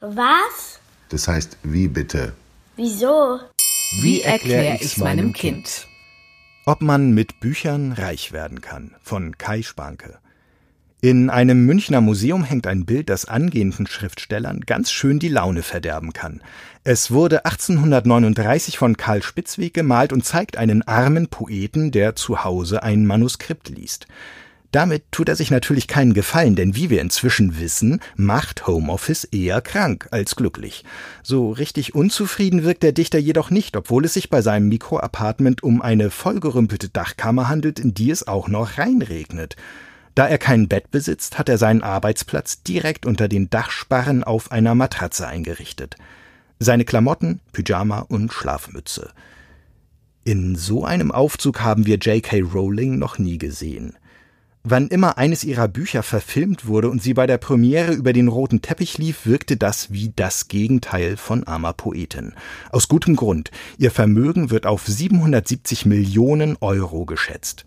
Was? Das heißt, wie bitte? Wieso? Wie erkläre ich's meinem Kind? Ob man mit Büchern reich werden kann von Kai Spanke. In einem Münchner Museum hängt ein Bild, das angehenden Schriftstellern ganz schön die Laune verderben kann. Es wurde 1839 von Karl Spitzweg gemalt und zeigt einen armen Poeten, der zu Hause ein Manuskript liest. Damit tut er sich natürlich keinen Gefallen, denn wie wir inzwischen wissen, macht Homeoffice eher krank als glücklich. So richtig unzufrieden wirkt der Dichter jedoch nicht, obwohl es sich bei seinem Mikroapartment um eine vollgerümpelte Dachkammer handelt, in die es auch noch reinregnet. Da er kein Bett besitzt, hat er seinen Arbeitsplatz direkt unter den Dachsparren auf einer Matratze eingerichtet. Seine Klamotten, Pyjama und Schlafmütze. In so einem Aufzug haben wir J.K. Rowling noch nie gesehen. Wann immer eines ihrer Bücher verfilmt wurde und sie bei der Premiere über den roten Teppich lief, wirkte das wie das Gegenteil von armer Poetin. Aus gutem Grund. Ihr Vermögen wird auf 770 Millionen Euro geschätzt.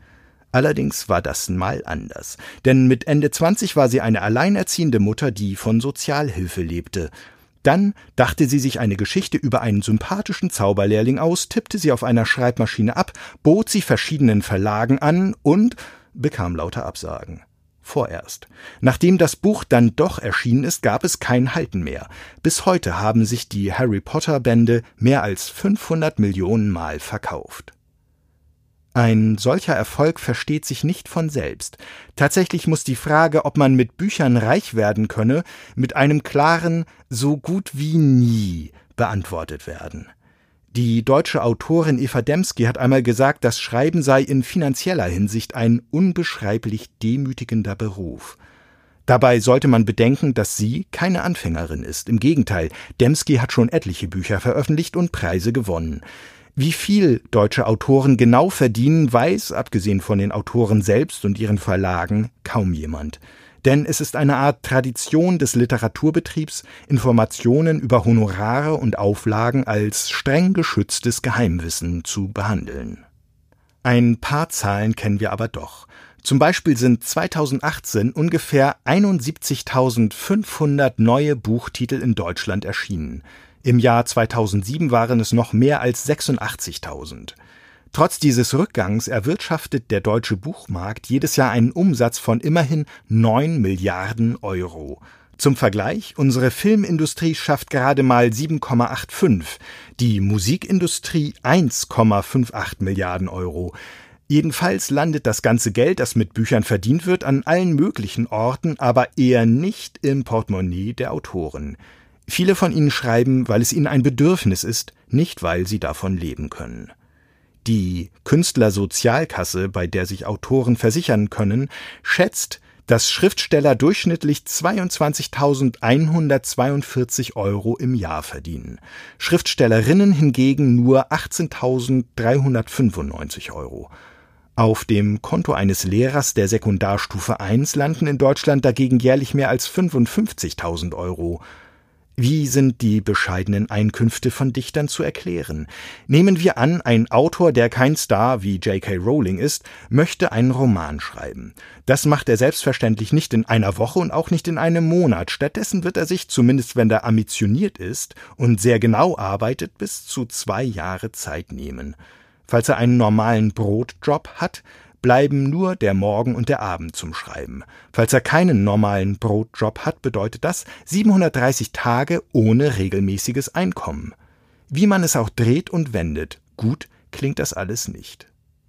Allerdings war das mal anders. Denn mit Ende 20 war sie eine alleinerziehende Mutter, die von Sozialhilfe lebte. Dann dachte sie sich eine Geschichte über einen sympathischen Zauberlehrling aus, tippte sie auf einer Schreibmaschine ab, bot sie verschiedenen Verlagen an und bekam lauter Absagen. Vorerst. Nachdem das Buch dann doch erschienen ist, gab es kein Halten mehr. Bis heute haben sich die Harry Potter Bände mehr als 500 Millionen Mal verkauft. Ein solcher Erfolg versteht sich nicht von selbst. Tatsächlich muss die Frage, ob man mit Büchern reich werden könne, mit einem klaren so gut wie nie beantwortet werden. Die deutsche Autorin Eva Demski hat einmal gesagt, das Schreiben sei in finanzieller Hinsicht ein unbeschreiblich demütigender Beruf. Dabei sollte man bedenken, dass sie keine Anfängerin ist. Im Gegenteil, Demski hat schon etliche Bücher veröffentlicht und Preise gewonnen. Wie viel deutsche Autoren genau verdienen, weiß, abgesehen von den Autoren selbst und ihren Verlagen, kaum jemand. Denn es ist eine Art Tradition des Literaturbetriebs, Informationen über Honorare und Auflagen als streng geschütztes Geheimwissen zu behandeln. Ein paar Zahlen kennen wir aber doch. Zum Beispiel sind 2018 ungefähr 71.500 neue Buchtitel in Deutschland erschienen. Im Jahr 2007 waren es noch mehr als 86.000. Trotz dieses Rückgangs erwirtschaftet der deutsche Buchmarkt jedes Jahr einen Umsatz von immerhin 9 Milliarden Euro. Zum Vergleich, unsere Filmindustrie schafft gerade mal 7,85, die Musikindustrie 1,58 Milliarden Euro. Jedenfalls landet das ganze Geld, das mit Büchern verdient wird, an allen möglichen Orten, aber eher nicht im Portemonnaie der Autoren. Viele von ihnen schreiben, weil es ihnen ein Bedürfnis ist, nicht weil sie davon leben können. Die Künstlersozialkasse, bei der sich Autoren versichern können, schätzt, dass Schriftsteller durchschnittlich 22.142 Euro im Jahr verdienen. Schriftstellerinnen hingegen nur 18.395 Euro. Auf dem Konto eines Lehrers der Sekundarstufe 1 landen in Deutschland dagegen jährlich mehr als 55.000 Euro. Wie sind die bescheidenen Einkünfte von Dichtern zu erklären? Nehmen wir an, ein Autor, der kein Star wie J.K. Rowling ist, möchte einen Roman schreiben. Das macht er selbstverständlich nicht in einer Woche und auch nicht in einem Monat. Stattdessen wird er sich, zumindest wenn er ambitioniert ist und sehr genau arbeitet, bis zu zwei Jahre Zeit nehmen. Falls er einen normalen Brotjob hat, bleiben nur der Morgen und der Abend zum Schreiben. Falls er keinen normalen Brotjob hat, bedeutet das 730 Tage ohne regelmäßiges Einkommen. Wie man es auch dreht und wendet, gut klingt das alles nicht.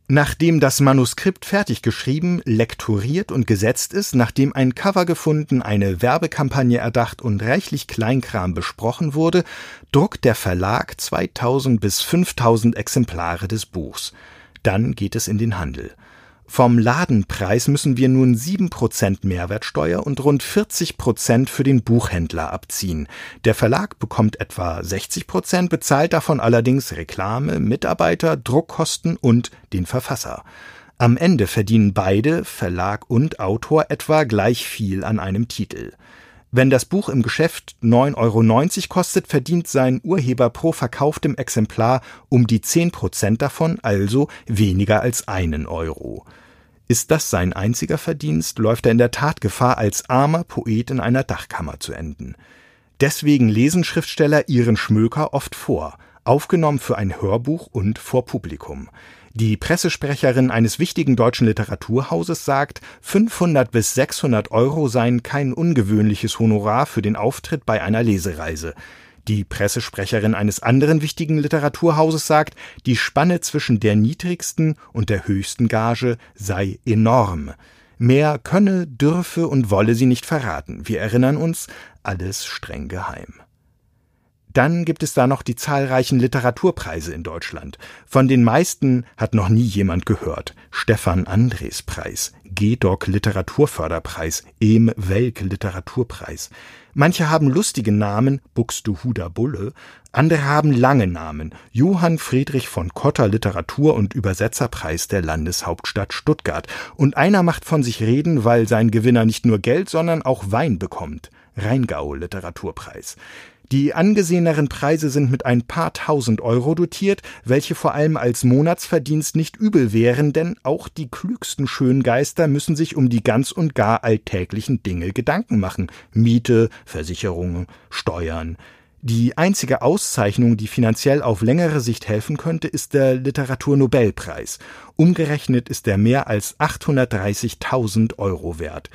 Nachdem das Manuskript fertig geschrieben, lektoriert und gesetzt ist, nachdem ein Cover gefunden, eine Werbekampagne erdacht und reichlich Kleinkram besprochen wurde, druckt der Verlag 2000 bis 5000 Exemplare des Buchs. Dann geht es in den Handel. Vom Ladenpreis müssen wir nun 7% Mehrwertsteuer und rund 40% für den Buchhändler abziehen. Der Verlag bekommt etwa 60%, bezahlt davon allerdings Reklame, Mitarbeiter, Druckkosten und den Verfasser. Am Ende verdienen beide, Verlag und Autor, etwa gleich viel an einem Titel. Wenn das Buch im Geschäft 9,90 Euro kostet, verdient sein Urheber pro verkauftem Exemplar um die 10 Prozent davon, also weniger als einen Euro. Ist das sein einziger Verdienst, läuft er in der Tat Gefahr, als armer Poet in einer Dachkammer zu enden. Deswegen lesen Schriftsteller ihren Schmöker oft vor, aufgenommen für ein Hörbuch und vor Publikum. Die Pressesprecherin eines wichtigen deutschen Literaturhauses sagt, 500 bis 600 Euro seien kein ungewöhnliches Honorar für den Auftritt bei einer Lesereise. Die Pressesprecherin eines anderen wichtigen Literaturhauses sagt, die Spanne zwischen der niedrigsten und der höchsten Gage sei enorm. Mehr könne, dürfe und wolle sie nicht verraten. Wir erinnern uns, alles streng geheim. Dann gibt es da noch die zahlreichen Literaturpreise in Deutschland. Von den meisten hat noch nie jemand gehört. Stefan Andres Preis, GEDOC Literaturförderpreis, Em Welk Literaturpreis. Manche haben lustige Namen, Buxtehuder Bulle, andere haben lange Namen, Johann Friedrich von Cotter Literatur- und Übersetzerpreis der Landeshauptstadt Stuttgart. Und einer macht von sich reden, weil sein Gewinner nicht nur Geld, sondern auch Wein bekommt. Rheingau Literaturpreis. Die angeseheneren Preise sind mit ein paar tausend Euro dotiert, welche vor allem als Monatsverdienst nicht übel wären, denn auch die klügsten Schöngeister müssen sich um die ganz und gar alltäglichen Dinge Gedanken machen. Miete, Versicherungen, Steuern. Die einzige Auszeichnung, die finanziell auf längere Sicht helfen könnte, ist der Literaturnobelpreis. Umgerechnet ist er mehr als 830.000 Euro wert.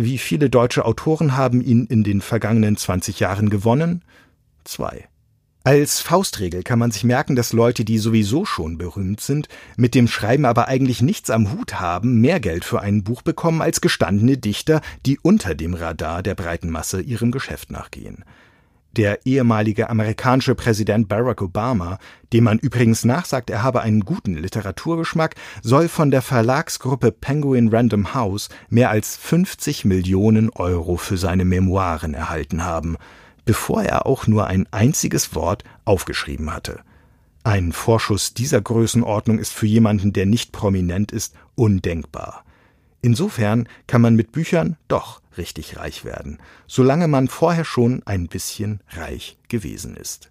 Wie viele deutsche Autoren haben ihn in den vergangenen 20 Jahren gewonnen? Zwei. Als Faustregel kann man sich merken, dass Leute, die sowieso schon berühmt sind, mit dem Schreiben aber eigentlich nichts am Hut haben, mehr Geld für ein Buch bekommen als gestandene Dichter, die unter dem Radar der breiten Masse ihrem Geschäft nachgehen. Der ehemalige amerikanische Präsident Barack Obama, dem man übrigens nachsagt, er habe einen guten Literaturgeschmack, soll von der Verlagsgruppe Penguin Random House mehr als 50 Millionen Euro für seine Memoiren erhalten haben, bevor er auch nur ein einziges Wort aufgeschrieben hatte. Ein Vorschuss dieser Größenordnung ist für jemanden, der nicht prominent ist, undenkbar. Insofern kann man mit Büchern doch richtig reich werden, solange man vorher schon ein bisschen reich gewesen ist